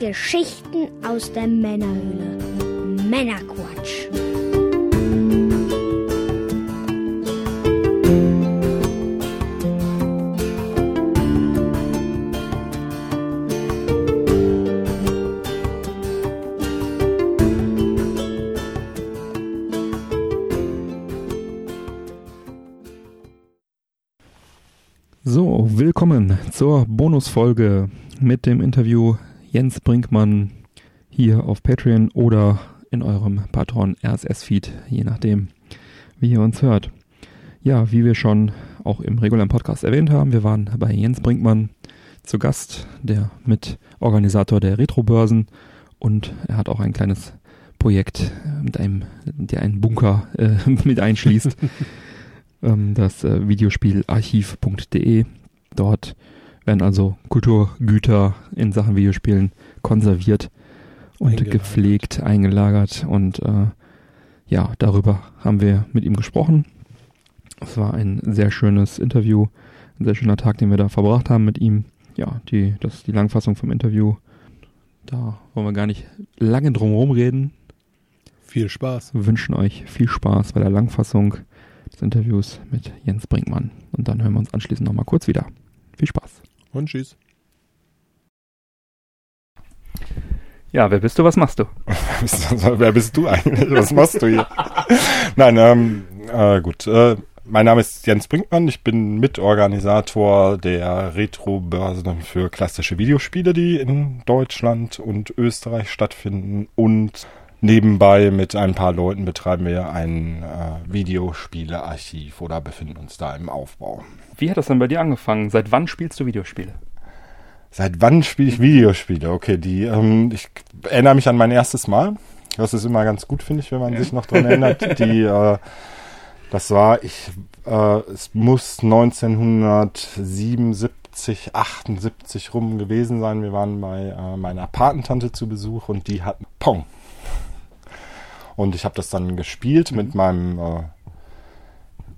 Geschichten aus der Männerhöhle. Männerquatsch. So, willkommen zur Bonusfolge mit dem Interview Jens Brinkmann hier auf Patreon oder in eurem Patron RSS-Feed, je nachdem, wie ihr uns hört. Ja, wie wir schon auch im regulären Podcast erwähnt haben, wir waren bei Jens Brinkmann zu Gast, der Mitorganisator der Retrobörsen und er hat auch ein kleines Projekt mit einem, der einen Bunker äh, mit einschließt. ähm, das äh, Videospielarchiv.de. Dort werden also Kulturgüter in Sachen Videospielen konserviert und Eingelagert. gepflegt, eingelagert. Und äh, ja, darüber haben wir mit ihm gesprochen. Es war ein sehr schönes Interview, ein sehr schöner Tag, den wir da verbracht haben mit ihm. Ja, die, das ist die Langfassung vom Interview. Da wollen wir gar nicht lange drum herum reden. Viel Spaß. Wir wünschen euch viel Spaß bei der Langfassung des Interviews mit Jens Brinkmann. Und dann hören wir uns anschließend nochmal kurz wieder. Viel Spaß. Und tschüss. Ja, wer bist du? Was machst du? Wer bist du eigentlich? Was machst du hier? Nein, ähm, äh, gut. Äh, mein Name ist Jens Brinkmann. Ich bin Mitorganisator der Retro-Börse für klassische Videospiele, die in Deutschland und Österreich stattfinden. Und nebenbei mit ein paar Leuten betreiben wir ein äh, Videospielearchiv oder befinden uns da im Aufbau. Wie hat das denn bei dir angefangen? Seit wann spielst du Videospiele? Seit wann spiele ich Videospiele? Okay, die, ähm, ich erinnere mich an mein erstes Mal. Das ist immer ganz gut, finde ich, wenn man sich noch dran erinnert. Die, äh, das war, ich, äh, es muss 1977, 78 rum gewesen sein. Wir waren bei äh, meiner Patentante zu Besuch und die hatten Pong. Und ich habe das dann gespielt mit meinem äh,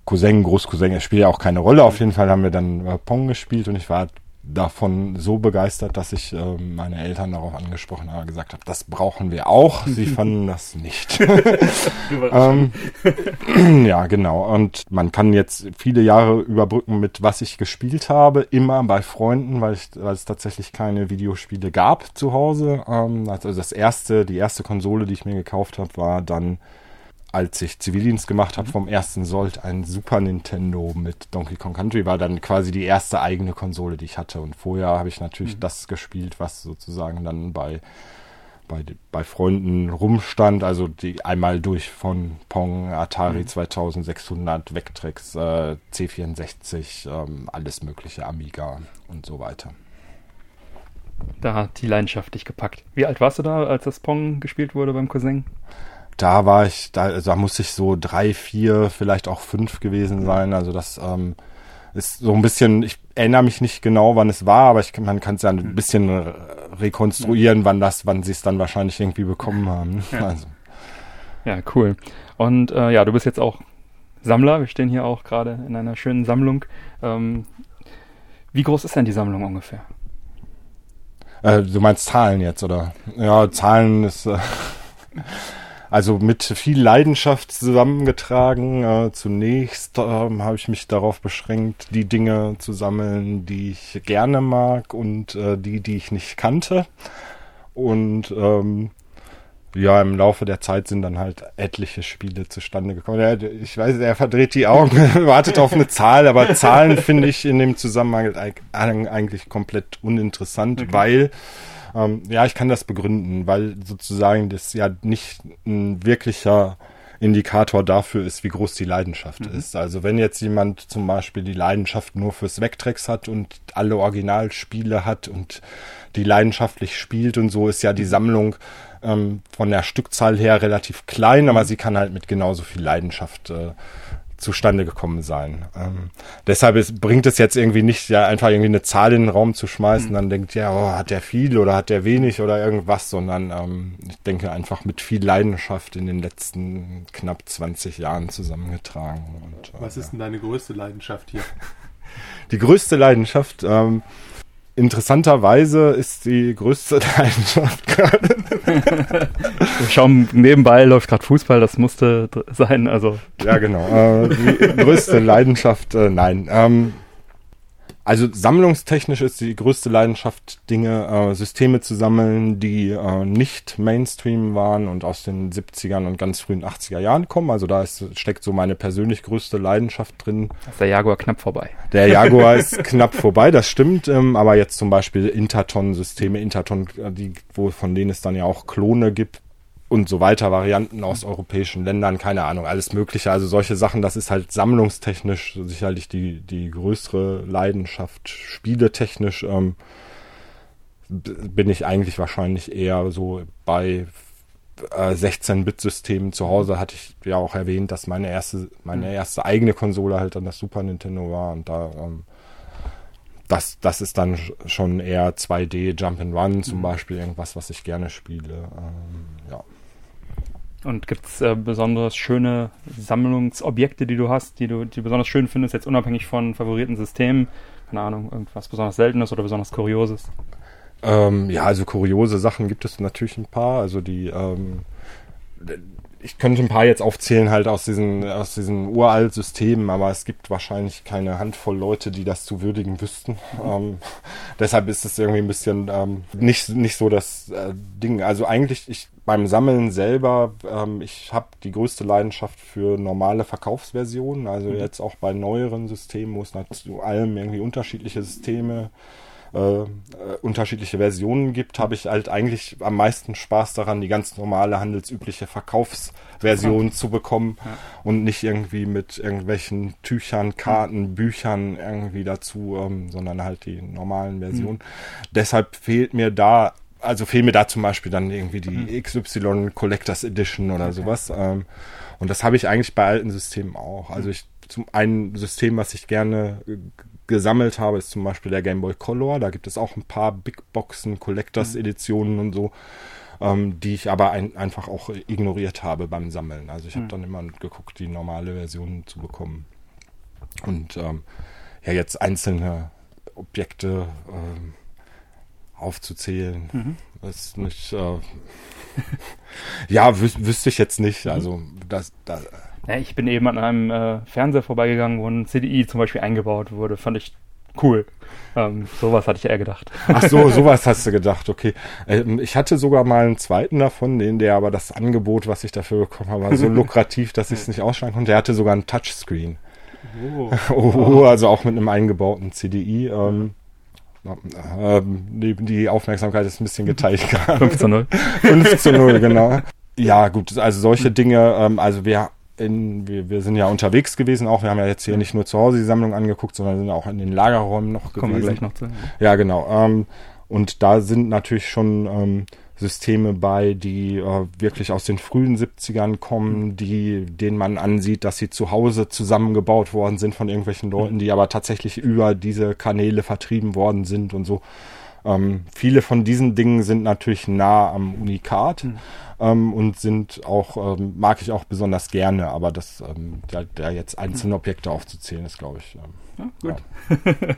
Cousin, Großcousin. Es spielt ja auch keine Rolle. Auf jeden Fall haben wir dann äh, Pong gespielt und ich war davon so begeistert, dass ich äh, meine Eltern darauf angesprochen habe, gesagt habe, das brauchen wir auch. Sie fanden das nicht. ähm, ja, genau. Und man kann jetzt viele Jahre überbrücken mit was ich gespielt habe, immer bei Freunden, weil, ich, weil es tatsächlich keine Videospiele gab zu Hause. Ähm, also das erste, die erste Konsole, die ich mir gekauft habe, war dann als ich Zivildienst gemacht habe, vom ersten Sold ein Super Nintendo mit Donkey Kong Country war dann quasi die erste eigene Konsole, die ich hatte. Und vorher habe ich natürlich das gespielt, was sozusagen dann bei, bei, bei Freunden rumstand. Also die einmal durch von Pong, Atari 2600, Vectrex, äh, C64, ähm, alles mögliche, Amiga und so weiter. Da hat die Leidenschaft dich gepackt. Wie alt warst du da, als das Pong gespielt wurde beim Cousin? Da war ich, da, also da muss ich so drei, vier, vielleicht auch fünf gewesen sein. Also das ähm, ist so ein bisschen, ich erinnere mich nicht genau, wann es war, aber ich, man kann es ja ein bisschen re- rekonstruieren, wann das, wann sie es dann wahrscheinlich irgendwie bekommen haben. Ja. Also, Ja, cool. Und äh, ja, du bist jetzt auch Sammler. Wir stehen hier auch gerade in einer schönen Sammlung. Ähm, wie groß ist denn die Sammlung ungefähr? äh, du meinst Zahlen jetzt, oder? Ja, Zahlen ist äh, also mit viel Leidenschaft zusammengetragen. Äh, zunächst ähm, habe ich mich darauf beschränkt, die Dinge zu sammeln, die ich gerne mag und äh, die, die ich nicht kannte. Und ähm, ja, im Laufe der Zeit sind dann halt etliche Spiele zustande gekommen. Ja, ich weiß, er verdreht die Augen, wartet auf eine Zahl, aber Zahlen finde ich in dem Zusammenhang eig- eigentlich komplett uninteressant, weil ähm, ja, ich kann das begründen, weil sozusagen das ja nicht ein wirklicher Indikator dafür ist, wie groß die Leidenschaft ist. Also wenn jetzt jemand zum Beispiel die Leidenschaft nur fürs Vectrex hat und alle Originalspiele hat und die leidenschaftlich spielt und so, ist ja die Sammlung ähm, von der Stückzahl her relativ klein, aber sie kann halt mit genauso viel Leidenschaft äh, zustande gekommen sein. Ähm, deshalb ist, bringt es jetzt irgendwie nicht, ja, einfach irgendwie eine Zahl in den Raum zu schmeißen, dann denkt, ja, oh, hat der viel oder hat der wenig oder irgendwas, sondern ähm, ich denke einfach mit viel Leidenschaft in den letzten knapp 20 Jahren zusammengetragen. Und, äh, Was ist denn deine größte Leidenschaft hier? die größte Leidenschaft ähm, interessanterweise ist die größte Leidenschaft gerade. Schauen nebenbei läuft gerade Fußball, das musste sein. Also ja, genau. Äh, die größte Leidenschaft, äh, nein. Ähm, also sammlungstechnisch ist die größte Leidenschaft, Dinge, äh, Systeme zu sammeln, die äh, nicht Mainstream waren und aus den 70ern und ganz frühen 80er Jahren kommen. Also da ist, steckt so meine persönlich größte Leidenschaft drin. Ist der Jaguar knapp vorbei. Der Jaguar ist knapp vorbei, das stimmt. Ähm, aber jetzt zum Beispiel Interton-Systeme, Interton, äh, die, wo, von denen es dann ja auch Klone gibt, und so weiter, Varianten aus europäischen Ländern, keine Ahnung, alles Mögliche. Also solche Sachen, das ist halt sammlungstechnisch sicherlich die, die größere Leidenschaft. Spieletechnisch ähm, bin ich eigentlich wahrscheinlich eher so bei äh, 16-Bit-Systemen zu Hause. Hatte ich ja auch erwähnt, dass meine erste, meine mhm. erste eigene Konsole halt dann das Super Nintendo war und da ähm, das, das ist dann schon eher 2D Jump and Run zum mhm. Beispiel, irgendwas, was ich gerne spiele. Ähm. Und gibt es äh, besonders schöne Sammlungsobjekte, die du hast, die du, die besonders schön findest, jetzt unabhängig von favoriten Systemen? Keine Ahnung, irgendwas besonders Seltenes oder besonders Kurioses? Ähm, ja, also kuriose Sachen gibt es natürlich ein paar. Also die, ähm, ich könnte ein paar jetzt aufzählen halt aus diesen, aus diesen uralt Systemen, aber es gibt wahrscheinlich keine Handvoll Leute, die das zu würdigen wüssten. Mhm. Ähm, deshalb ist es irgendwie ein bisschen ähm, nicht, nicht so das äh, Ding. Also eigentlich, ich beim Sammeln selber, ähm, ich habe die größte Leidenschaft für normale Verkaufsversionen, also mhm. jetzt auch bei neueren Systemen, wo es zu allem irgendwie unterschiedliche Systeme äh, äh, unterschiedliche Versionen gibt, habe ich halt eigentlich am meisten Spaß daran, die ganz normale handelsübliche Verkaufsversion zu bekommen ja. und nicht irgendwie mit irgendwelchen Tüchern, Karten, Büchern irgendwie dazu, ähm, sondern halt die normalen Versionen. Mhm. Deshalb fehlt mir da also fehlt mir da zum Beispiel dann irgendwie die mhm. XY Collectors Edition oder okay. sowas. Ähm, und das habe ich eigentlich bei alten Systemen auch. Also ich zum einen System, was ich gerne gesammelt habe, ist zum Beispiel der Game Boy Color. Da gibt es auch ein paar Big Boxen, Collectors mhm. Editionen und so, ähm, die ich aber ein, einfach auch ignoriert habe beim Sammeln. Also ich habe mhm. dann immer geguckt, die normale Version zu bekommen. Und ähm, ja, jetzt einzelne Objekte ähm, aufzuzählen, mhm. ist nicht. Äh, ja, wüs wüsste ich jetzt nicht. Mhm. Also das, das ich bin eben an einem äh, Fernseher vorbeigegangen, wo ein CDI zum Beispiel eingebaut wurde. Fand ich cool. Ähm, sowas hatte ich eher gedacht. Ach so, sowas hast du gedacht, okay. Ähm, ich hatte sogar mal einen zweiten davon, den der aber das Angebot, was ich dafür bekommen habe, war so lukrativ, dass ich es nicht ausschlagen konnte. Der hatte sogar einen Touchscreen. Oh. oh, also auch mit einem eingebauten CDI. Ähm, ähm, die, die, Aufmerksamkeit ist ein bisschen geteilt gerade. 5 zu 0. 5 zu 0, genau. Ja, gut, also solche Dinge, ähm, also wir in, wir, wir sind ja unterwegs gewesen auch. Wir haben ja jetzt hier nicht nur zu Hause die Sammlung angeguckt, sondern sind auch in den Lagerräumen noch Kommen gewesen. Kommen wir gleich noch zu. Ja, genau. Ähm, und da sind natürlich schon ähm, Systeme bei, die äh, wirklich aus den frühen 70ern kommen, die, denen man ansieht, dass sie zu Hause zusammengebaut worden sind von irgendwelchen Leuten, die aber tatsächlich über diese Kanäle vertrieben worden sind und so. Ähm, viele von diesen Dingen sind natürlich nah am Unikat mhm. ähm, und sind auch, ähm, mag ich auch besonders gerne, aber das, ähm, da, da, jetzt einzelne Objekte aufzuzählen, ist, glaube ich. Ähm, ja, gut. Ja.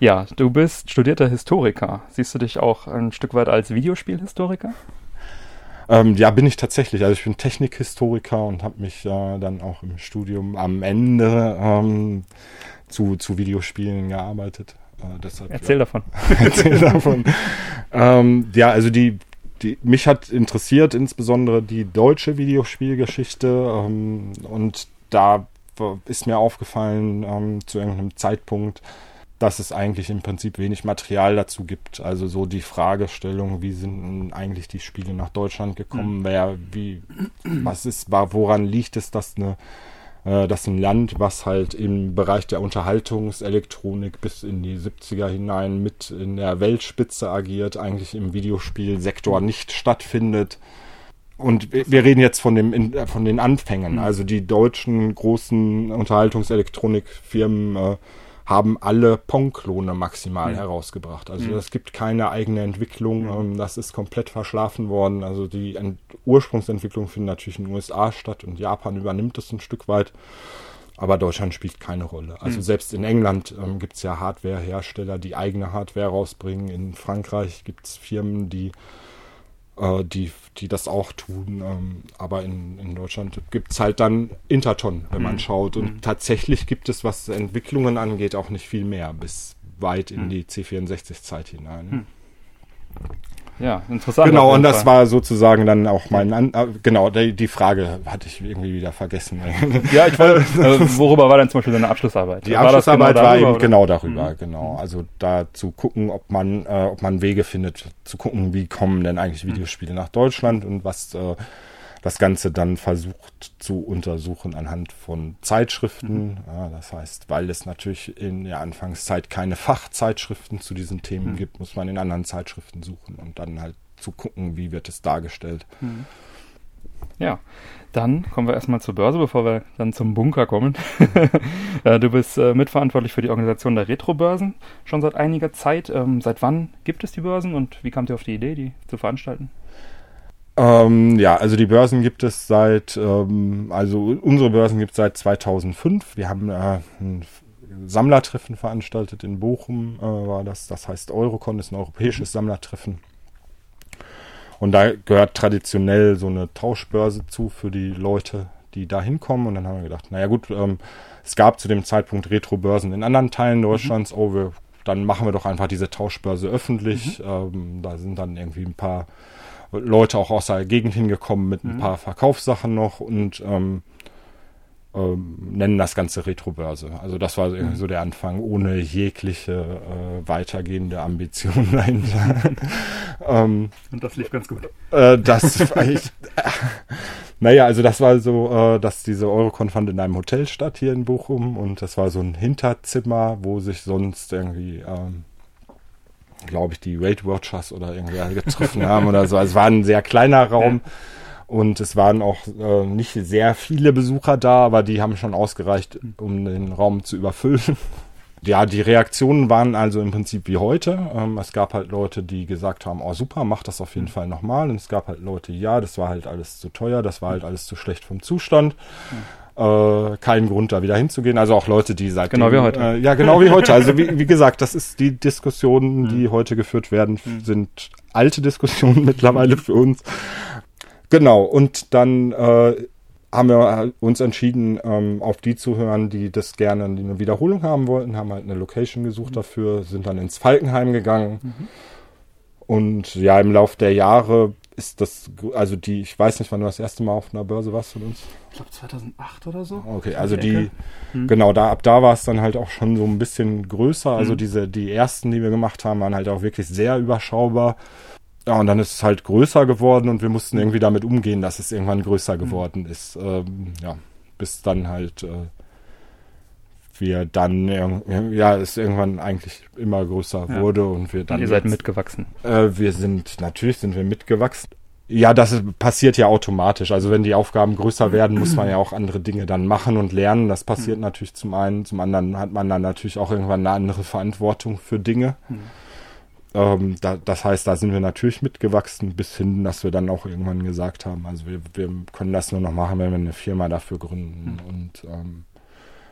ja, du bist studierter Historiker. Siehst du dich auch ein Stück weit als Videospielhistoriker? Ähm, ja, bin ich tatsächlich. Also ich bin Technikhistoriker und habe mich äh, dann auch im Studium am Ende ähm, zu, zu Videospielen gearbeitet. Äh, deshalb, Erzähl ja. davon. Erzähl davon. ähm, ja, also die, die, mich hat interessiert insbesondere die deutsche Videospielgeschichte ähm, und da ist mir aufgefallen ähm, zu irgendeinem Zeitpunkt, dass es eigentlich im Prinzip wenig Material dazu gibt. Also so die Fragestellung, wie sind eigentlich die Spiele nach Deutschland gekommen? Mhm. Wer, wie, was ist, woran liegt es, dass eine das ist ein Land, was halt im Bereich der Unterhaltungselektronik bis in die 70er hinein mit in der Weltspitze agiert, eigentlich im Videospielsektor nicht stattfindet. Und wir reden jetzt von, dem, von den Anfängen. Mhm. Also die deutschen großen Unterhaltungselektronikfirmen äh, haben alle Pong-Klone maximal mhm. herausgebracht. Also mhm. es gibt keine eigene Entwicklung. Mhm. Ähm, das ist komplett verschlafen worden. Also die Ent Ursprungsentwicklung findet natürlich in den USA statt und Japan übernimmt es ein Stück weit. aber Deutschland spielt keine Rolle. Also selbst in England ähm, gibt es ja Hardwarehersteller, die eigene Hardware rausbringen. In Frankreich gibt es Firmen, die, äh, die, die das auch tun. Ähm, aber in, in Deutschland gibt es halt dann Interton, wenn man schaut. Und tatsächlich gibt es, was Entwicklungen angeht, auch nicht viel mehr bis weit in die C64-Zeit hinein. Ja, interessant. Genau, und das war sozusagen dann auch mein, An äh, genau, die, die Frage hatte ich irgendwie wieder vergessen. Ja, ich wollte, äh, worüber war denn zum Beispiel deine Abschlussarbeit? Die War Abschlussarbeit genau war darüber, eben oder? genau darüber, genau. Also da zu gucken, ob man, äh, ob man Wege findet, zu gucken, wie kommen denn eigentlich Videospiele nach Deutschland und was äh, das Ganze dann versucht zu untersuchen anhand von Zeitschriften. Ja, das heißt, weil es natürlich in der Anfangszeit keine Fachzeitschriften zu diesen Themen gibt, muss man in anderen Zeitschriften suchen und dann halt zu gucken, wie wird es dargestellt. Ja, dann kommen wir erstmal zur Börse, bevor wir dann zum Bunker kommen. Äh, du bist äh, mitverantwortlich für die Organisation der Retro-Börsen schon seit einiger Zeit. Ähm, seit wann gibt es die Börsen und wie kamt ihr auf die Idee, die zu veranstalten? Ähm, ja, also die Börsen gibt es seit, ähm, also unsere Börsen gibt es seit 2005. Wir haben äh, ein Sammlertreffen veranstaltet in Bochum, äh, war das. Das heißt Eurocon ist ein europäisches Sammlertreffen. Und da gehört traditionell so eine Tauschbörse zu für die Leute, die da hinkommen. Und dann haben wir gedacht, naja gut, ähm, es gab zu dem Zeitpunkt Retro-Börsen in anderen Teilen Deutschlands. Oh, wir, dann machen wir doch einfach diese Tauschbörse öffentlich. Ähm, da sind dann irgendwie ein paar Leute auch aus der Gegend hingekommen mit ein paar Verkaufssachen noch und ähm, ähm, nennen das Ganze Retrobörse. Also das war irgendwie so der Anfang, ohne jegliche äh, weitergehende Ambition dahinter. ähm, Und das lief ganz gut. äh, das war ich, naja, also das war so, äh, dass diese Eurocon fand in einem Hotel statt hier in Bochum und das war so ein Hinterzimmer, wo sich sonst irgendwie, ähm, glaube ich, die Weight Watchers oder irgendwie alle getroffen haben oder so. Also es war ein sehr kleiner Raum. Und es waren auch äh, nicht sehr viele Besucher da, aber die haben schon ausgereicht, um den Raum zu überfüllen. Ja, die Reaktionen waren also im Prinzip wie heute. Ähm, es gab halt Leute, die gesagt haben, oh super, mach das auf jeden Fall nochmal. Und es gab halt Leute, ja, das war halt alles zu teuer, das war halt alles zu schlecht vom Zustand. Äh, kein Grund, da wieder hinzugehen. Also auch Leute, die seit Genau wie heute. Äh, ja, genau wie heute. Also wie, wie gesagt, das ist die Diskussionen, die heute geführt werden, sind alte Diskussionen mittlerweile für uns. Genau, und dann äh, haben wir uns entschieden, ähm, auf die zu hören, die das gerne eine Wiederholung haben wollten, haben halt eine Location gesucht dafür, sind dann ins Falkenheim gegangen. Und ja, im Lauf der Jahre ist das, also die, ich weiß nicht, wann du das erste Mal auf einer Börse warst von uns. Ich glaube 2008 oder so. Okay, also die. Hm. genau, da, ab da war es dann halt auch schon so ein bisschen größer. Also Mhm. diese, die ersten, die wir gemacht haben, waren halt auch wirklich sehr überschaubar. Ja, und dann ist es halt größer geworden und wir mussten irgendwie damit umgehen, dass es irgendwann größer geworden ist. Ähm, ja, bis dann halt äh, wir dann, ja, es irgendwann eigentlich immer größer Ja. wurde und wir dann Ihr seid jetzt- mitgewachsen. äh, wir sind, natürlich sind wir mitgewachsen. Ja, das ist- passiert ja automatisch. Also wenn die Aufgaben größer werden, muss man ja auch andere Dinge dann machen und lernen. Das passiert natürlich zum einen. Zum anderen hat man dann natürlich auch irgendwann eine andere Verantwortung für Dinge. Ähm, da, das heißt, da sind wir natürlich mitgewachsen, bis hin, dass wir dann auch irgendwann gesagt haben, also wir, wir können das nur noch machen, wenn wir eine Firma dafür gründen und ähm,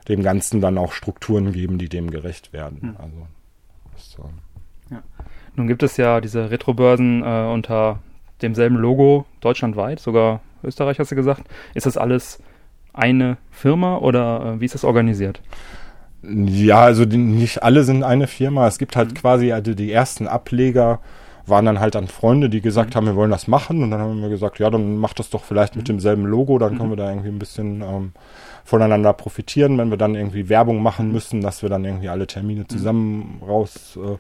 dem Ganzen dann auch Strukturen geben, die dem gerecht werden. Also das, ähm, Nun gibt es ja diese Retrobörsen äh, unter demselben Logo deutschlandweit, sogar Österreich hast du gesagt. Ist das alles eine Firma oder äh, wie ist das organisiert? Ja, also die, nicht alle sind eine Firma. Es gibt halt quasi, also die ersten Ableger waren dann halt an Freunde, die gesagt haben, wir wollen das machen. Und dann haben wir gesagt, ja, dann macht das doch vielleicht mit demselben Logo, dann können wir da irgendwie ein bisschen ähm, voneinander profitieren, wenn wir dann irgendwie Werbung machen müssen, dass wir dann irgendwie alle Termine zusammen raus, äh,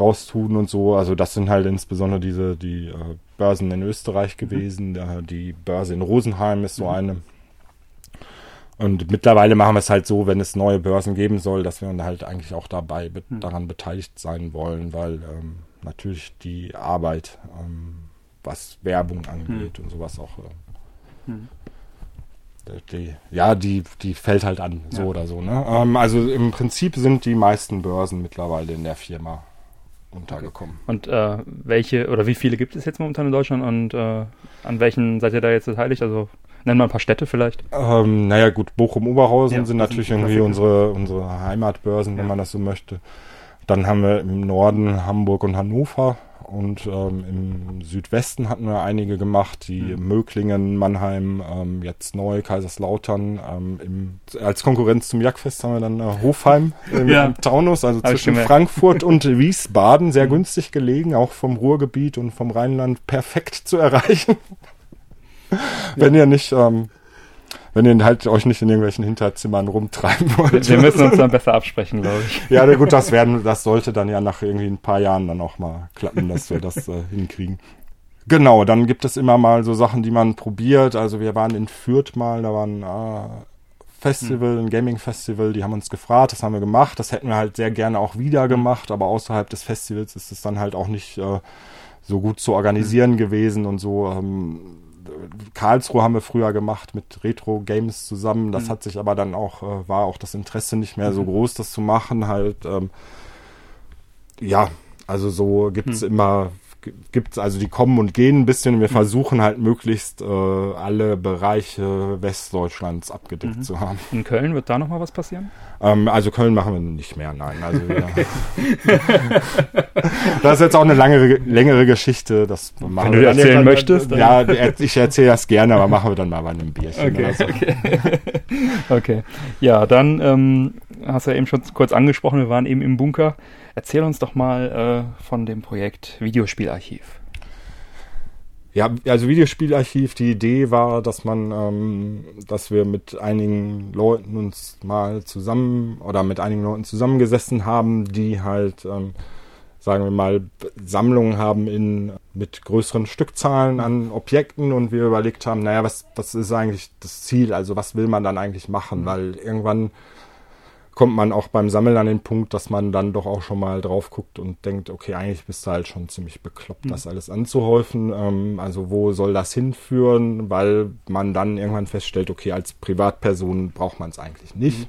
raustun und so. Also das sind halt insbesondere diese, die äh, Börsen in Österreich gewesen. Da, die Börse in Rosenheim ist so eine. Und mittlerweile machen wir es halt so, wenn es neue Börsen geben soll, dass wir dann halt eigentlich auch dabei be daran beteiligt sein wollen, weil ähm, natürlich die Arbeit, ähm, was Werbung angeht und sowas auch, äh, die, ja, die, die fällt halt an, so Ja. oder so. Ne? Ähm, also im Prinzip sind die meisten Börsen mittlerweile in der Firma untergekommen. Und äh, welche oder wie viele gibt es jetzt momentan in Deutschland und äh, an welchen seid ihr da jetzt beteiligt? Also Nennen wir ein paar Städte vielleicht. Ähm, naja, gut, Bochum-Oberhausen Ja, sind natürlich sind irgendwie unsere, unsere Heimatbörsen, wenn Ja. man das so möchte. Dann haben wir im Norden Hamburg und Hannover und ähm, im Südwesten hatten wir einige gemacht, die Mhm. Möglingen, Mannheim, ähm, jetzt neu, Kaiserslautern. Ähm, im, als Konkurrenz zum Jagdfest haben wir dann äh, Hofheim im, Ja. im Taunus, also Hab zwischen. Frankfurt und Wiesbaden, sehr günstig gelegen, auch vom Ruhrgebiet und vom Rheinland perfekt zu erreichen. Wenn ihr nicht, ähm, wenn ihr halt euch nicht in irgendwelchen Hinterzimmern rumtreiben wollt. Wir müssen uns dann besser absprechen, glaube ich. Ja, gut, das werden, das sollte dann ja nach irgendwie ein paar Jahren dann auch mal klappen, dass wir das äh, hinkriegen. Genau, dann gibt es immer mal so Sachen, die man probiert. Also wir waren in Fürth mal, da war ein äh, Festival, ein Gaming-Festival, die haben uns gefragt, das haben wir gemacht. Das hätten wir halt sehr gerne auch wieder gemacht, aber außerhalb des Festivals ist es dann halt auch nicht äh, so gut zu organisieren gewesen und so. Ähm, Karlsruhe haben wir früher gemacht mit Retro Games zusammen. Das Mhm. hat sich aber dann auch, äh, war auch das Interesse nicht mehr so groß, das zu machen. Halt, ähm, ja, also so gibt's Mhm. immer, gibt's also die kommen und gehen ein bisschen. Wir versuchen halt möglichst äh, alle Bereiche Westdeutschlands abgedeckt Mhm. zu haben. In Köln wird da nochmal was passieren? Ähm, also Köln machen wir nicht mehr, nein. Also ja. das ist jetzt auch eine langere, längere Geschichte. Das machen du wir dann erzählen irgendwann- möchtest, dann- Ja, ich erzähle das gerne, aber machen wir dann mal bei einem Bierchen. Okay, so. Okay. Ja, dann ähm, hast du ja eben schon kurz angesprochen, wir waren eben im Bunker. Erzähl uns doch mal äh, von dem Projekt Videospielarchiv. Ja, also Videospielarchiv, die Idee war, dass man, ähm, dass wir mit einigen Leuten uns mal zusammen oder mit einigen Leuten zusammengesessen haben, die halt, ähm, sagen wir mal, Sammlungen haben in mit größeren Stückzahlen an Objekten und wir überlegt haben, naja, was, was ist eigentlich das Ziel? Also was will man dann eigentlich machen? Weil irgendwann kommt man auch beim Sammeln an den Punkt, dass man dann doch auch schon mal drauf guckt und denkt, okay, eigentlich bist du halt schon ziemlich bekloppt, das alles anzuhäufen. Ähm, also wo soll das hinführen? Weil man dann irgendwann feststellt, okay, als Privatperson braucht man es eigentlich nicht.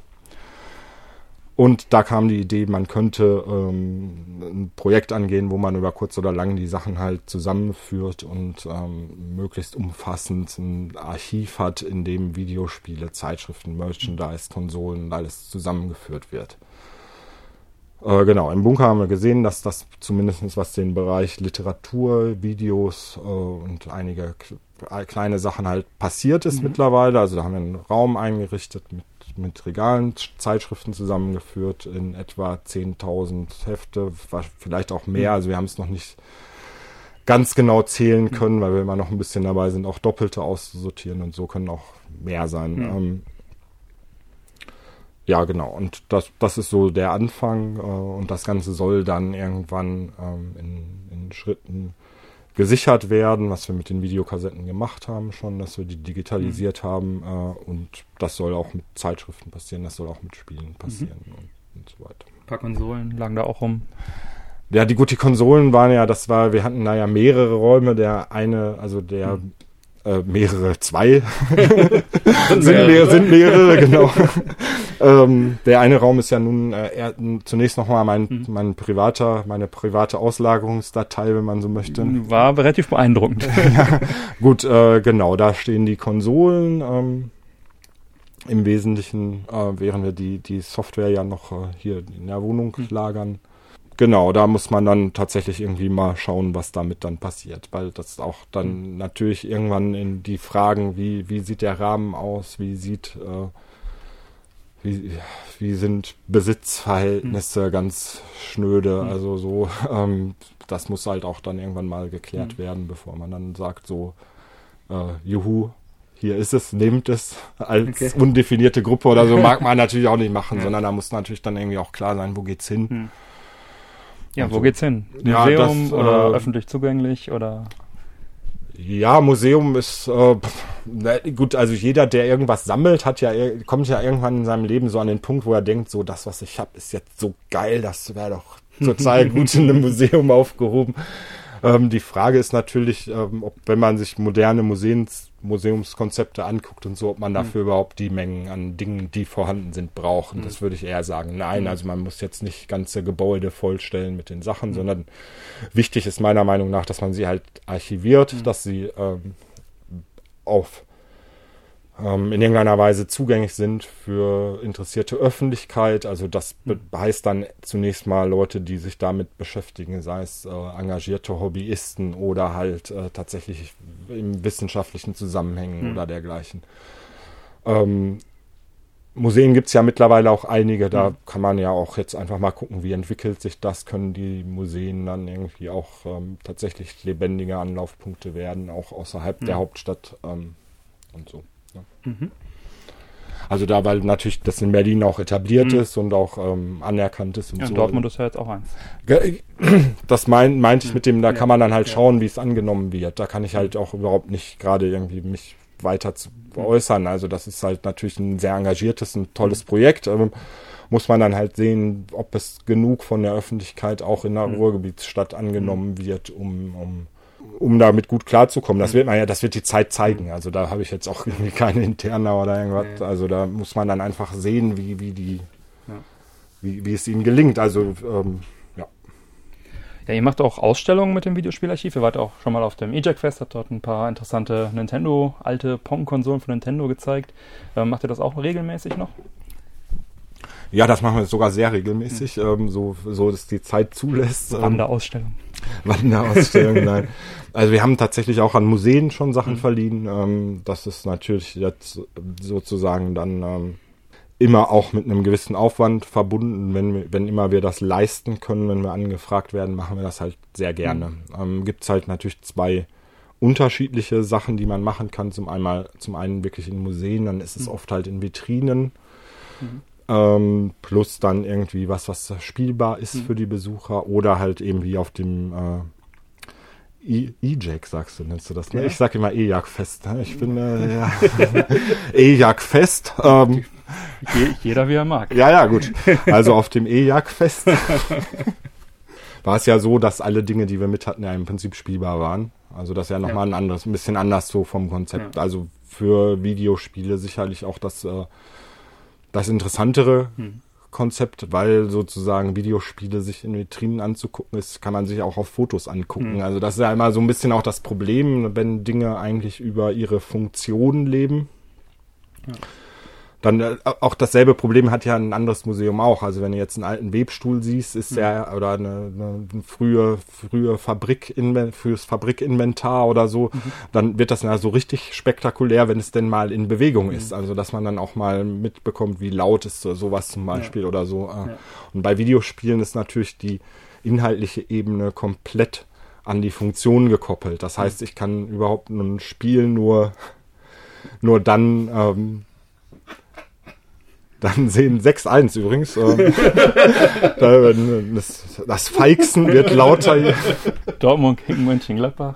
Und da kam die Idee, man könnte ähm, ein Projekt angehen, wo man über kurz oder lang die Sachen halt zusammenführt und ähm, möglichst umfassend ein Archiv hat, in dem Videospiele, Zeitschriften, Merchandise, Konsolen, alles zusammengeführt wird. Äh, genau, im Bunker haben wir gesehen, dass das zumindest was den Bereich Literatur, Videos äh, und einige k- kleine Sachen halt passiert ist mittlerweile. Also da haben wir einen Raum eingerichtet mit, mit Regalen, Zeitschriften zusammengeführt in etwa 10.000 Hefte, vielleicht auch mehr. Also wir haben es noch nicht ganz genau zählen können, weil wir immer noch ein bisschen dabei sind, auch Doppelte auszusortieren und so können auch mehr sein. Ja. Ähm, ja, genau. Und das, das ist so der Anfang. Äh, und das Ganze soll dann irgendwann ähm, in, in Schritten gesichert werden, was wir mit den Videokassetten gemacht haben schon, dass wir die digitalisiert haben. Äh, und das soll auch mit Zeitschriften passieren, das soll auch mit Spielen passieren und, und so weiter. Ein paar Konsolen lagen da auch rum. Ja, die gut, die Konsolen waren ja, das war, wir hatten da ja mehrere Räume, der eine, also der Hm. Äh, mehrere, zwei sind, mehrere, sind mehrere, genau. ähm, der eine Raum ist ja nun äh, eher, zunächst nochmal mein, Hm. mein privater, meine private Auslagerungsdatei, wenn man so möchte. War relativ beeindruckend. Gut, äh, genau, da stehen die Konsolen. Ähm, Im Wesentlichen, äh, während wir die, die Software ja noch äh, hier in der Wohnung Hm. lagern. Genau, da muss man dann tatsächlich irgendwie mal schauen, was damit dann passiert, weil das auch dann natürlich irgendwann in die Fragen, wie, wie sieht der Rahmen aus, wie sieht, äh, wie, wie sind Besitzverhältnisse ganz schnöde, Mhm. also so, ähm, das muss halt auch dann irgendwann mal geklärt werden, bevor man dann sagt, so, äh, juhu, hier ist es, nehmt es als Okay. undefinierte Gruppe oder so, mag man natürlich auch nicht machen, Ja. sondern da muss natürlich dann irgendwie auch klar sein, wo geht's hin. Ja, wo geht's hin? ja, Museum das, oder äh, öffentlich zugänglich oder? Ja, Museum ist äh, na, gut, also jeder, der irgendwas sammelt, hat ja kommt ja irgendwann in seinem Leben so an den Punkt, wo er denkt, so das, was ich habe, ist jetzt so geil, das wäre doch total gut in einem Museum aufgehoben. Ähm, die Frage ist natürlich, ähm, ob wenn man sich moderne Museums, Museumskonzepte anguckt und so, ob man dafür überhaupt die Mengen an Dingen, die vorhanden sind, braucht. Und das würde ich eher sagen, nein. Also man muss jetzt nicht ganze Gebäude vollstellen mit den Sachen, sondern wichtig ist meiner Meinung nach, dass man sie halt archiviert, dass sie ähm, auf ähm, in irgendeiner Weise zugänglich sind für interessierte Öffentlichkeit. Also das heißt dann zunächst mal Leute, die sich damit beschäftigen, sei es äh, engagierte Hobbyisten oder halt äh, tatsächlich im wissenschaftlichen Zusammenhängen mhm. oder dergleichen. Ähm, Museen gibt es ja mittlerweile auch einige, da mhm. kann man ja auch jetzt einfach mal gucken, wie entwickelt sich das, können die Museen dann irgendwie auch ähm, tatsächlich lebendige Anlaufpunkte werden, auch außerhalb mhm. der Hauptstadt ähm, und so. Ja. Mhm. Also da, weil natürlich das in Berlin auch etabliert mhm. ist und auch ähm, anerkannt ist und ja, so. Dortmund ist ja jetzt auch eins. Das mein, meinte ich mit dem, da ja. kann man dann halt ja. schauen, wie es angenommen wird. Da kann ich halt auch überhaupt nicht gerade irgendwie mich weiter zu äußern. Also das ist halt natürlich ein sehr engagiertes, ein tolles Projekt. Ähm, muss man dann halt sehen, ob es genug von der Öffentlichkeit auch in der mhm. Ruhrgebietsstadt angenommen wird, um, um um damit gut klarzukommen. Das wird man ja, das wird die Zeit zeigen. Mhm. Also da habe ich jetzt auch irgendwie keine interne oder irgendwas. Also da muss man dann einfach sehen, wie, wie die, ja. wie, wie es ihnen gelingt. Also ähm, ja. Ja, ihr macht auch Ausstellungen mit dem Videospielarchiv. Ihr wart auch schon mal auf dem E-Jack Fest, habt dort ein paar interessante Nintendo, alte Pong-Konsolen von Nintendo gezeigt. Ähm, macht ihr das auch regelmäßig noch? Ja, das machen wir sogar sehr regelmäßig, mhm. ähm, so, so dass die Zeit zulässt. Ähm, Wanderausstellung. Nein. Also wir haben tatsächlich auch an Museen schon Sachen mhm. verliehen. Ähm, das ist natürlich jetzt sozusagen dann ähm, immer auch mit einem gewissen Aufwand verbunden. Wenn, wenn immer wir das leisten können, wenn wir angefragt werden, machen wir das halt sehr gerne. Mhm. Ähm, Gibt es halt natürlich zwei unterschiedliche Sachen, die man machen kann. Zum, einmal, zum einen wirklich in Museen, dann ist es mhm. oft halt in Vitrinen. Mhm. Ähm, plus dann irgendwie was, was spielbar ist mhm. für die Besucher oder halt eben wie auf dem äh, E-Jack, sagst du, nennst du das? Ne? Ja. Ich sag immer E-Jack-Fest. Ne? Ich bin äh, ja. E-Jack-Fest. Ähm, Jeder wie er mag. Ja, ja, gut. Also auf dem E-Jack-Fest war es ja so, dass alle Dinge, die wir mit hatten, ja im Prinzip spielbar waren. Also das ist ja nochmal ja. ein anderes, ein bisschen anders so vom Konzept. Ja. Also für Videospiele sicherlich auch das äh, das interessantere hm. Konzept, weil sozusagen Videospiele sich in Vitrinen anzugucken ist, kann man sich auch auf Fotos angucken. Hm. Also das ist ja immer so ein bisschen auch das Problem, wenn Dinge eigentlich über ihre Funktion leben. Ja. Dann äh, auch dasselbe Problem hat ja ein anderes Museum auch. Also wenn du jetzt einen alten Webstuhl siehst, ist der mhm. oder eine, eine, frühe frühe Fabrik fürs Fabrikinventar oder so, mhm. dann wird das ja so richtig spektakulär, wenn es denn mal in Bewegung mhm. ist. Also dass man dann auch mal mitbekommt, wie laut ist sowas zum Beispiel ja. oder so. Ja. Und bei Videospielen ist natürlich die inhaltliche Ebene komplett an die Funktion gekoppelt. Das heißt, ich kann überhaupt ein Spiel nur nur dann ähm, dann sehen 6-1 übrigens. Ähm, das, das Feixen wird lauter. Dortmund gegen Mönchengladbach.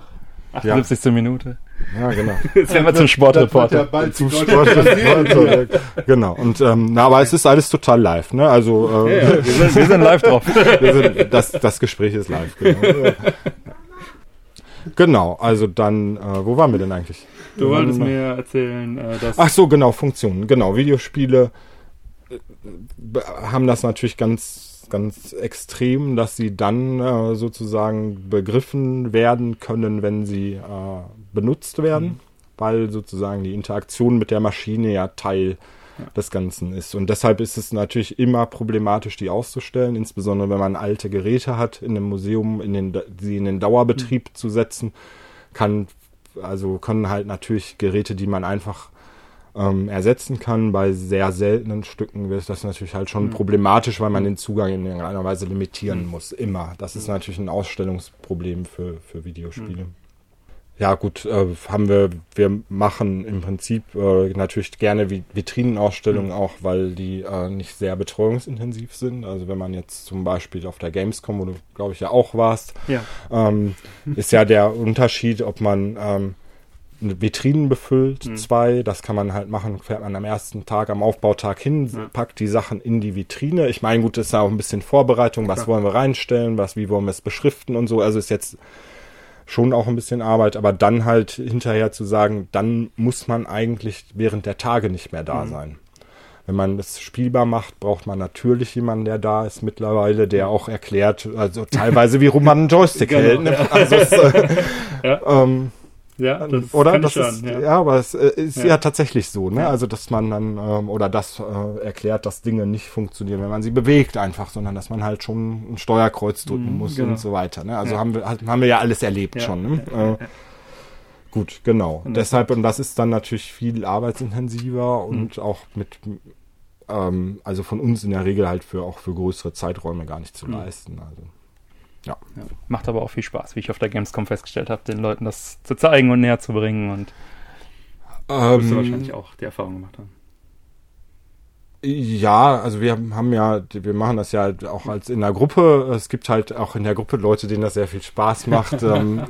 78. Ja. Minute. Ja, genau. Jetzt werden wir zum Sportreporter. Ja zu Sportreporter. genau. Und ähm, na, aber es ist alles total live, ne? Also äh, ja, ja. Wir, sind, wir, sind, live drauf. Sind, das, das Gespräch ist live. Genau. genau. Also dann, äh, wo waren wir denn eigentlich? Du wolltest mir erzählen, äh, dass. Ach so, genau, Funktionen. Genau, Videospiele haben das natürlich ganz, ganz extrem, dass sie dann äh, sozusagen begriffen werden können, wenn sie äh, benutzt werden, mhm. weil sozusagen die Interaktion mit der Maschine ja Teil ja. des Ganzen ist. Und deshalb ist es natürlich immer problematisch, die auszustellen, insbesondere wenn man alte Geräte hat, in einem Museum, in den, sie in den Dauerbetrieb mhm. zu setzen, kann, also können halt natürlich Geräte, die man einfach ähm, ersetzen kann. Bei sehr seltenen Stücken wird das natürlich halt schon mhm. problematisch, weil man den Zugang in irgendeiner Weise limitieren mhm. muss. Immer. Das ist natürlich ein Ausstellungsproblem für, für Videospiele. Mhm. Ja gut, äh, haben wir, wir machen im Prinzip äh, natürlich gerne Vitrinenausstellungen mhm. auch, weil die äh, nicht sehr betreuungsintensiv sind. Also wenn man jetzt zum Beispiel auf der Gamescom, wo du glaube ich ja auch warst, ja. Ähm, ist ja der Unterschied, ob man ähm, Vitrinen befüllt, mhm. zwei. Das kann man halt machen, fährt man am ersten Tag, am Aufbautag hin, ja. packt die Sachen in die Vitrine. Ich meine, gut, ist ja auch ein bisschen Vorbereitung, was Klar. wollen wir reinstellen, was, wie wollen wir es beschriften und so. Also ist jetzt schon auch ein bisschen Arbeit, aber dann halt hinterher zu sagen, dann muss man eigentlich während der Tage nicht mehr da mhm. sein. Wenn man es spielbar macht, braucht man natürlich jemanden, der da ist mittlerweile, der auch erklärt, also teilweise wie rum man einen Joystick genau, hält. Ne? Ja. Also es, äh, ja. ähm, Ja, das oder? Das ist, ja. ja. aber es äh, ist ja. ja. tatsächlich so, ne? Ja. Also dass man dann ähm, oder das äh, erklärt, dass Dinge nicht funktionieren, wenn man sie bewegt einfach, sondern dass man halt schon ein Steuerkreuz drücken mhm, muss genau. und so weiter. Ne? Also haben wir haben wir ja alles erlebt schon. Ne? Äh, gut, genau. Und Deshalb und das ist dann natürlich viel arbeitsintensiver mhm. und auch mit ähm, also von uns in der Regel halt für auch für größere Zeiträume gar nicht zu mhm. leisten. Also ja. ja. Macht aber auch viel Spaß, wie ich auf der Gamescom festgestellt habe, den Leuten das zu zeigen und näher zu bringen und ähm, wirst du wahrscheinlich auch die Erfahrung gemacht haben. Ja, also wir haben ja, wir machen das ja auch als in der Gruppe. Es gibt halt auch in der Gruppe Leute, denen das sehr viel Spaß macht. ähm,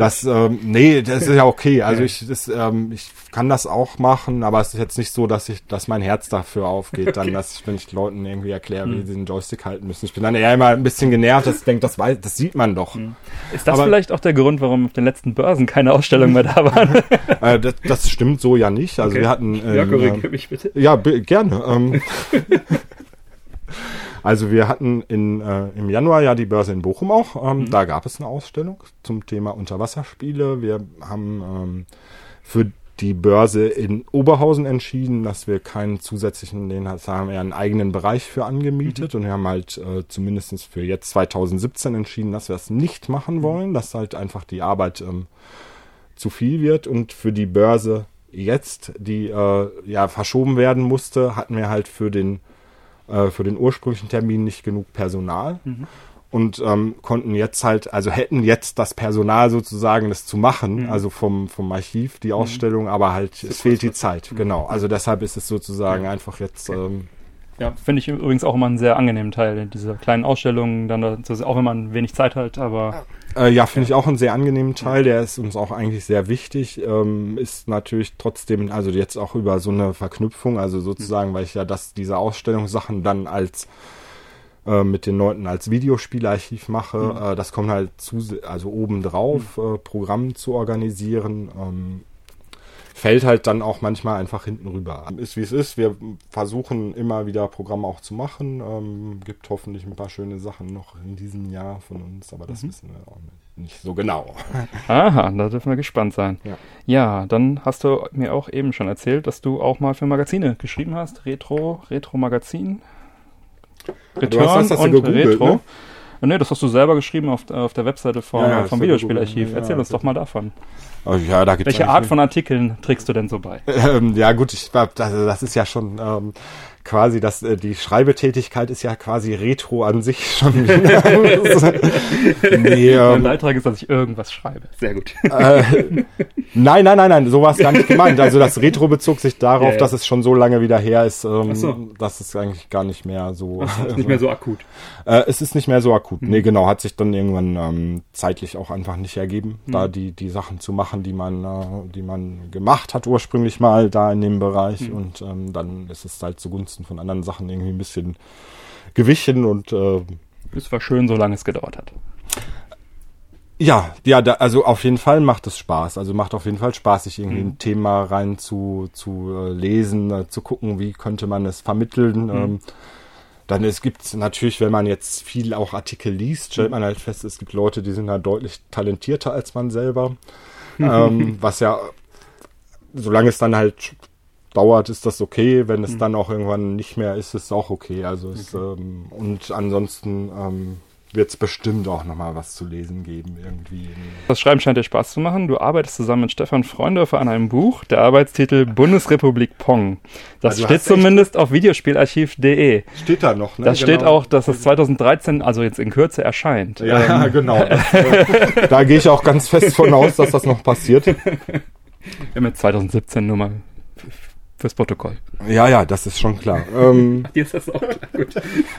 das, ähm, nee, das ist ja okay. Also ich, das, ähm, ich kann das auch machen, aber es ist jetzt nicht so, dass ich, dass mein Herz dafür aufgeht, dann, dass ich, wenn ich Leuten irgendwie erkläre, wie hm. sie den Joystick halten müssen. Ich bin dann eher immer ein bisschen genervt, dass ich denke, das weiß, das sieht man doch. Hm. Ist das aber, vielleicht auch der Grund, warum auf den letzten Börsen keine Ausstellungen mehr da waren? äh, das, das, stimmt so ja nicht. Also okay. wir hatten. Ähm, ja, korrigiere mich bitte. Ja, gerne. Ähm, also wir hatten in, äh, im Januar ja die Börse in Bochum auch. Ähm, mhm. Da gab es eine Ausstellung zum Thema Unterwasserspiele. Wir haben ähm, für die Börse in Oberhausen entschieden, dass wir keinen zusätzlichen, den haben wir einen eigenen Bereich für angemietet mhm. und wir haben halt äh, zumindest für jetzt 2017 entschieden, dass wir das nicht machen mhm. wollen, dass halt einfach die Arbeit ähm, zu viel wird und für die Börse jetzt, die äh, ja verschoben werden musste, hatten wir halt für den äh, für den ursprünglichen Termin nicht genug Personal mhm. und ähm, konnten jetzt halt, also hätten jetzt das Personal sozusagen, das zu machen, mhm. also vom vom Archiv die mhm. Ausstellung, aber halt es fehlt die Zeit, mhm. genau. Also deshalb ist es sozusagen einfach jetzt okay. ähm, ja, finde ich übrigens auch immer einen sehr angenehmen Teil, diese kleinen Ausstellungen, dann auch wenn man wenig Zeit hat, aber. Äh, ja, finde ich auch einen sehr angenehmen Teil, der ist uns auch eigentlich sehr wichtig, ähm, ist natürlich trotzdem, also jetzt auch über so eine Verknüpfung, also sozusagen, weil ich ja das, diese Ausstellungssachen dann als äh, mit den Leuten als Videospielarchiv mache, mhm. äh, das kommt halt zu, also obendrauf, mhm. äh, Programm zu organisieren, ähm, fällt halt dann auch manchmal einfach hinten rüber. Ist wie es ist. Wir versuchen immer wieder Programme auch zu machen. Ähm, gibt hoffentlich ein paar schöne Sachen noch in diesem Jahr von uns, aber das mhm. wissen wir auch nicht so genau. Aha, da dürfen wir gespannt sein. Ja. ja, dann hast du mir auch eben schon erzählt, dass du auch mal für Magazine geschrieben hast. Retro, Retro-Magazin. Return hast, hast und gegoogelt, Retro. Ne? Nee, das hast du selber geschrieben auf, auf der Webseite vom, ja, vom Videospielarchiv. Erzähl uns doch mal davon. Oh, ja, da Welche Art von Artikeln trägst du denn so bei? Ähm, ja gut, ich, das, das ist ja schon ähm, quasi das, äh, die Schreibetätigkeit ist ja quasi Retro an sich schon. nee, ähm, mein Beitrag ist, dass ich irgendwas schreibe. Sehr gut. Äh, nein, nein, nein, nein, so war es gar nicht gemeint. Also das Retro bezog sich darauf, ja, ja. dass es schon so lange wieder her ist, ähm, so. dass es eigentlich gar nicht mehr so. Ach, ist nicht mehr so akut. Äh, es ist nicht mehr so akut. Mhm. Nee, genau, hat sich dann irgendwann ähm, zeitlich auch einfach nicht ergeben, mhm. da die, die Sachen zu machen, die man, äh, die man gemacht hat ursprünglich mal da in dem Bereich. Mhm. Und ähm, dann ist es halt zugunsten zugunsten von anderen Sachen irgendwie ein bisschen gewichen und äh, es war schön, solange es gedauert hat. Ja, ja, da, also auf jeden Fall macht es Spaß. Also macht auf jeden Fall Spaß, sich irgendwie mhm. ein Thema rein zu, zu äh, lesen, äh, zu gucken, wie könnte man es vermitteln. Mhm. Ähm, dann es gibt natürlich, wenn man jetzt viel auch Artikel liest, stellt mhm. man halt fest, es gibt Leute, die sind da deutlich talentierter als man selber. ähm, was ja, solange es dann halt dauert, ist das okay. Wenn es mhm. dann auch irgendwann nicht mehr ist, ist es auch okay. Also okay. Es, ähm, und ansonsten ähm, wird es bestimmt auch nochmal was zu lesen geben irgendwie. Das Schreiben scheint dir Spaß zu machen. Du arbeitest zusammen mit Stefan Freundorfer an einem Buch. Der Arbeitstitel Bundesrepublik Pong. Das also steht zumindest auf videospielarchiv.de. Steht da noch, ne? Das genau. steht auch, dass es 2013, also jetzt in Kürze erscheint. Ja, ähm. genau. Das, äh, da gehe ich auch ganz fest von aus, dass das noch passiert. Wir haben jetzt 2017 nur mal fürs Protokoll. Ja, ja, das ist schon klar. ähm, Dir ist das auch klar, gut.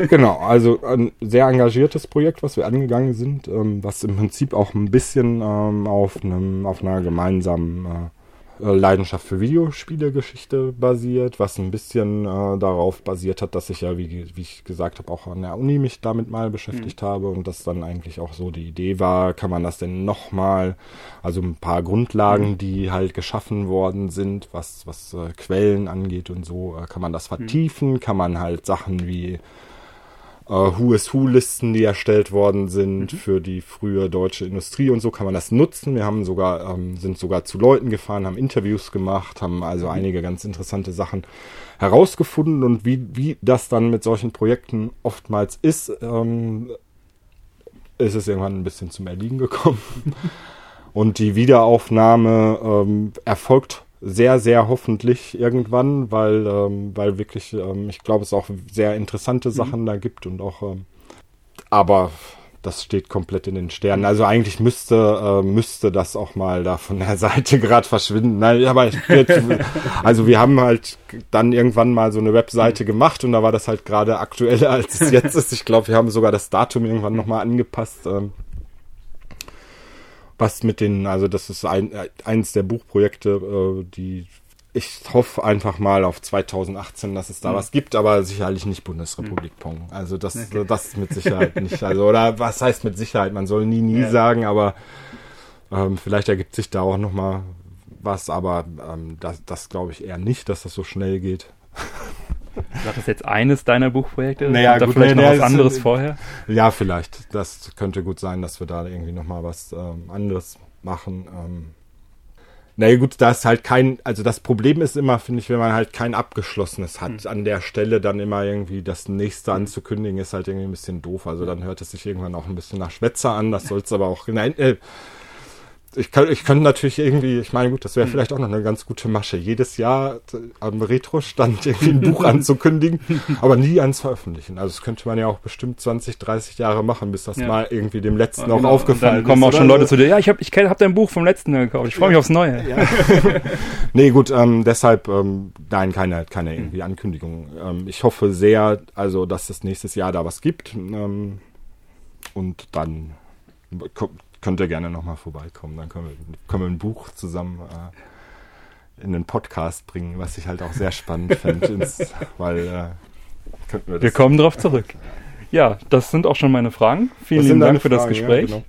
genau, also ein sehr engagiertes Projekt, was wir angegangen sind, ähm, was im Prinzip auch ein bisschen ähm, auf, einem, auf einer gemeinsamen äh, äh, Leidenschaft für Videospiele-Geschichte basiert, was ein bisschen äh, darauf basiert hat, dass ich ja, wie, wie ich gesagt habe, auch an der Uni mich damit mal beschäftigt mhm. habe und das dann eigentlich auch so die Idee war, kann man das denn nochmal, also ein paar Grundlagen, mhm. die halt geschaffen worden sind, was, was äh, Quellen angeht und so, äh, kann man das mhm. vertiefen, mhm. kann man halt Sachen wie äh, Who is Who Listen, die erstellt worden sind Mhm. für die frühe deutsche Industrie und so kann man das nutzen. Wir haben sogar, ähm, sind sogar zu Leuten gefahren, haben Interviews gemacht, haben also Mhm. einige ganz interessante Sachen herausgefunden und wie, wie das dann mit solchen Projekten oftmals ist, ähm, ist es irgendwann ein bisschen zum Erliegen gekommen. Und die Wiederaufnahme ähm, erfolgt sehr, sehr hoffentlich irgendwann, weil, ähm, weil wirklich, ähm, ich glaube, es auch sehr interessante Sachen da gibt und auch, ähm, aber das steht komplett in den Sternen. Also eigentlich müsste, äh, müsste das auch mal da von der Seite gerade verschwinden. Nein, aber ich, also wir haben halt dann irgendwann mal so eine Webseite gemacht und da war das halt gerade aktueller als es jetzt ist. Ich glaube, wir haben sogar das Datum irgendwann nochmal angepasst. Ähm, was mit den, also das ist ein, äh, eins der Buchprojekte, äh, die ich hoffe einfach mal auf 2018, dass es da Mhm. was gibt, aber sicherlich nicht Bundesrepublik Pong. Also das, Okay. das mit Sicherheit nicht. Also oder was heißt mit Sicherheit? Man soll nie, nie Ja. sagen, aber ähm, vielleicht ergibt sich da auch noch mal was, aber ähm, das, das glaube ich eher nicht, dass das so schnell geht. War das jetzt eines deiner Buchprojekte? Naja, Oder gut, vielleicht nee, noch was es- anderes vorher? Ja, vielleicht. Das könnte gut sein, dass wir da irgendwie noch mal was ähm, anderes machen. Ähm, naja gut, da ist halt kein, also das Problem ist immer, finde ich, wenn man halt kein abgeschlossenes hat, an der Stelle dann immer irgendwie das nächste anzukündigen, ist halt irgendwie ein bisschen doof. Also dann hört es sich irgendwann auch ein bisschen nach Schwätzer an, das soll es aber auch, nein, äh, ich, kann, ich könnte natürlich irgendwie, ich meine, gut, das wäre vielleicht auch noch eine ganz gute Masche, jedes Jahr am Retro-Stand irgendwie ein Buch anzukündigen, aber nie ans Veröffentlichen. Also das könnte man ja auch bestimmt 20, 30 Jahre machen, bis das Ja. mal irgendwie dem letzten Genau. auch aufgefallen Dann kommen ist. auch schon oder? Leute zu dir, ja, ich habe ich hab dein Buch vom letzten Jahr gekauft, ich freue mich aufs Neue. Ja. nee, gut, ähm, deshalb, ähm, nein, keine, keine irgendwie Ankündigung. Ähm, ich hoffe sehr, also, dass es nächstes Jahr da was gibt. Ähm, und dann ko- könnt ihr gerne nochmal vorbeikommen. Dann können wir, können wir ein Buch zusammen äh, in den Podcast bringen, was ich halt auch sehr spannend fände, ins- weil äh, könnten wir das Wir kommen drauf zurück. Ja, das sind auch schon meine Fragen. Vielen Das lieben Dank für das Fragen, Gespräch. Ja, genau.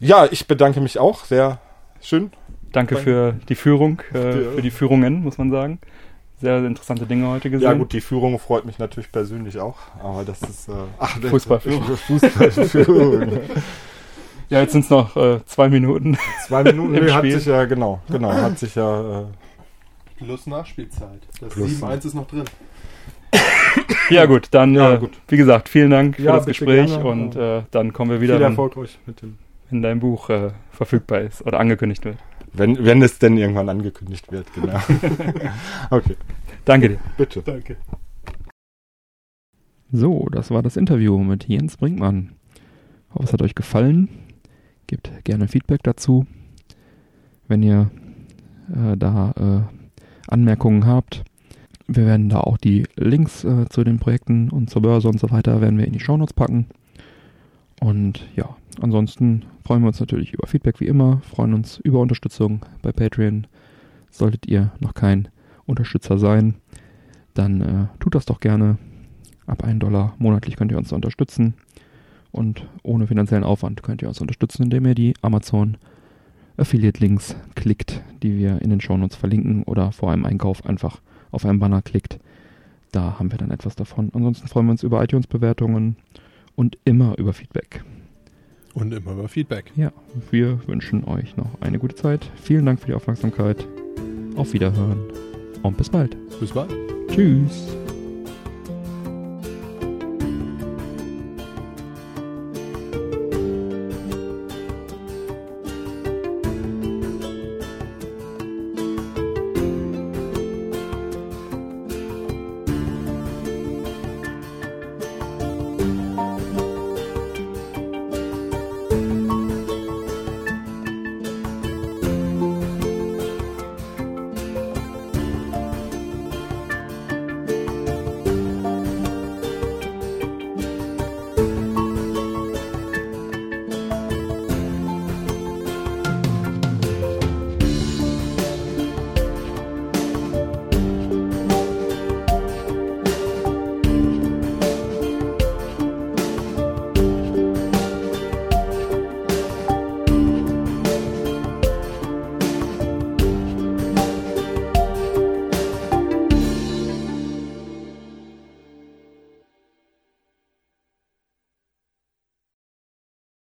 ja, ich bedanke mich auch. Sehr schön. Danke für die Führung, äh, für die Führungen, muss man sagen. Sehr interessante Dinge heute gesehen. Ja gut, die Führung freut mich natürlich persönlich auch, aber das ist äh, ach, Fußballführung. Fußballführung. Ja, jetzt sind es noch äh, zwei Minuten. Zwei Minuten Im hat Spiel. sich ja genau, genau, hat sich ja äh, Plus Nachspielzeit. Das Plus 7-1 ist noch drin. Ja gut, dann Ja, äh, gut. wie gesagt, vielen Dank für Ja, das bitte Gespräch gerne. und äh, dann kommen wir wieder, viel wenn, Erfolg euch mit dem wenn dein Buch äh, verfügbar ist oder angekündigt wird. wenn wenn es denn irgendwann angekündigt wird, genau. okay, Danke dir. bitte. Danke. So, das war das Interview mit Jens Brinkmann. Ich hoffe, es hat euch gefallen. Gebt gerne Feedback dazu. Wenn ihr äh, da äh, Anmerkungen habt. Wir werden da auch die Links äh, zu den Projekten und zur Börse und so weiter werden wir in die Shownotes packen. Und ja, ansonsten freuen wir uns natürlich über Feedback wie immer, freuen uns über Unterstützung bei Patreon. Solltet ihr noch kein Unterstützer sein, dann äh, tut das doch gerne. Ab 1 Dollar monatlich könnt ihr uns unterstützen. Und ohne finanziellen Aufwand könnt ihr uns unterstützen, indem ihr die Amazon Affiliate Links klickt, die wir in den Shownotes verlinken oder vor einem Einkauf einfach auf einen Banner klickt. Da haben wir dann etwas davon. Ansonsten freuen wir uns über iTunes-Bewertungen und immer über Feedback. Und immer über Feedback. Ja, wir wünschen euch noch eine gute Zeit. Vielen Dank für die Aufmerksamkeit. Auf Wiederhören und bis bald. Bis bald. Tschüss.